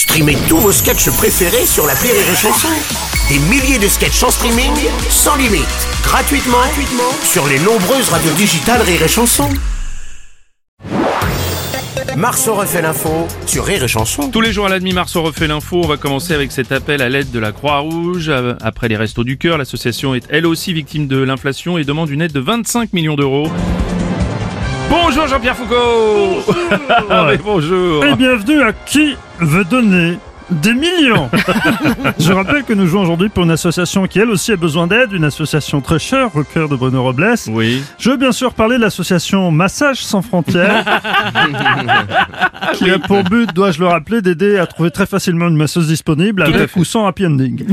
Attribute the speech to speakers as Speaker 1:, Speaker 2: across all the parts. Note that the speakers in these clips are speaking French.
Speaker 1: Streamez tous vos sketchs préférés sur la Rire et Chanson. Des milliers de sketchs en streaming, sans limite, gratuitement, gratuitement sur les nombreuses radios digitales Rire et Chanson. Marceau refait l'info sur Rire et Chanson.
Speaker 2: Tous les jours à la demi-mars, on refait l'info. On va commencer avec cet appel à l'aide de la Croix-Rouge. Après les Restos du Cœur, l'association est elle aussi victime de l'inflation et demande une aide de 25 millions d'euros. Bonjour Jean-Pierre Foucault Ah, mais Bonjour
Speaker 3: Et bienvenue à qui veut donner des millions Je rappelle que nous jouons aujourd'hui pour une association qui elle aussi a besoin d'aide, une association très chère au cœur de Bruno Robles.
Speaker 2: Oui.
Speaker 3: Je veux bien sûr parler de l'association Massage sans frontières, qui a pour but, dois-je le rappeler, d'aider à trouver très facilement une masseuse disponible avec ou sans happy ending.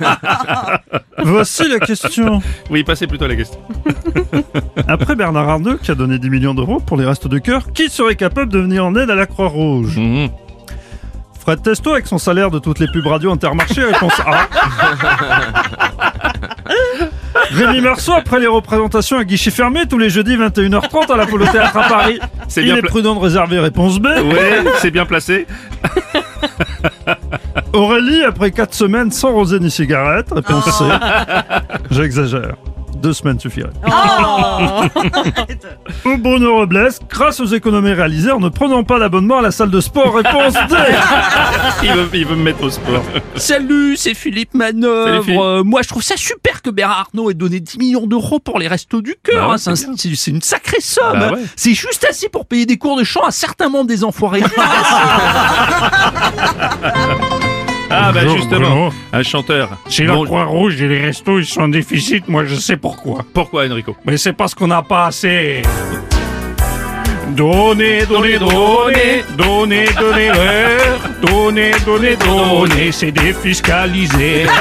Speaker 3: Voici la question.
Speaker 2: Oui, passez plutôt à la question.
Speaker 3: Après Bernard Arnault, qui a donné 10 millions d'euros pour les restes de cœur, qui serait capable de venir en aide à la Croix-Rouge
Speaker 2: Mhm.
Speaker 3: Fred Testo avec son salaire de toutes les pubs radio Intermarché, réponse A. Rémi Marceau après les représentations à guichet fermé tous les jeudis 21h30 à l'Apollo Théâtre à Paris.
Speaker 2: C'est
Speaker 3: Il
Speaker 2: bien
Speaker 3: est
Speaker 2: pla-
Speaker 3: prudent de réserver réponse B.
Speaker 2: Oui, c'est bien placé.
Speaker 3: Aurélie après 4 semaines sans rosée ni cigarette, réponse C. J'exagère. Deux semaines suffiraient. Ou Bruno Robles, grâce aux économies réalisées en ne prenant pas d'abonnement à la salle de sport, réponse D.
Speaker 2: Il veut, il veut me mettre au sport.
Speaker 4: Salut, c'est Philippe
Speaker 2: Salut,
Speaker 4: Manœuvre.
Speaker 2: Philippe.
Speaker 4: Euh, moi, je trouve ça super que Bernard Arnault ait donné 10 millions d'euros pour les restos du cœur.
Speaker 2: Bah ouais,
Speaker 4: hein. C'est un-
Speaker 2: c'est bien.
Speaker 4: c'est c'est une sacrée somme.
Speaker 2: Bah ouais.
Speaker 4: C'est juste assez pour payer des cours de chant à certains membres des enfoirés.
Speaker 5: Bonjour,
Speaker 2: justement,
Speaker 5: Bruno.
Speaker 2: un chanteur.
Speaker 5: Si la
Speaker 2: Bon-
Speaker 5: Croix-Rouge et les restos ils sont en déficit, moi je sais pourquoi.
Speaker 2: Pourquoi Enrico
Speaker 5: Mais c'est parce qu'on n'a pas assez. Donnez, donnez, donnez, donnez, donnez leur, donnez, donnez, donnez, c'est défiscalisé.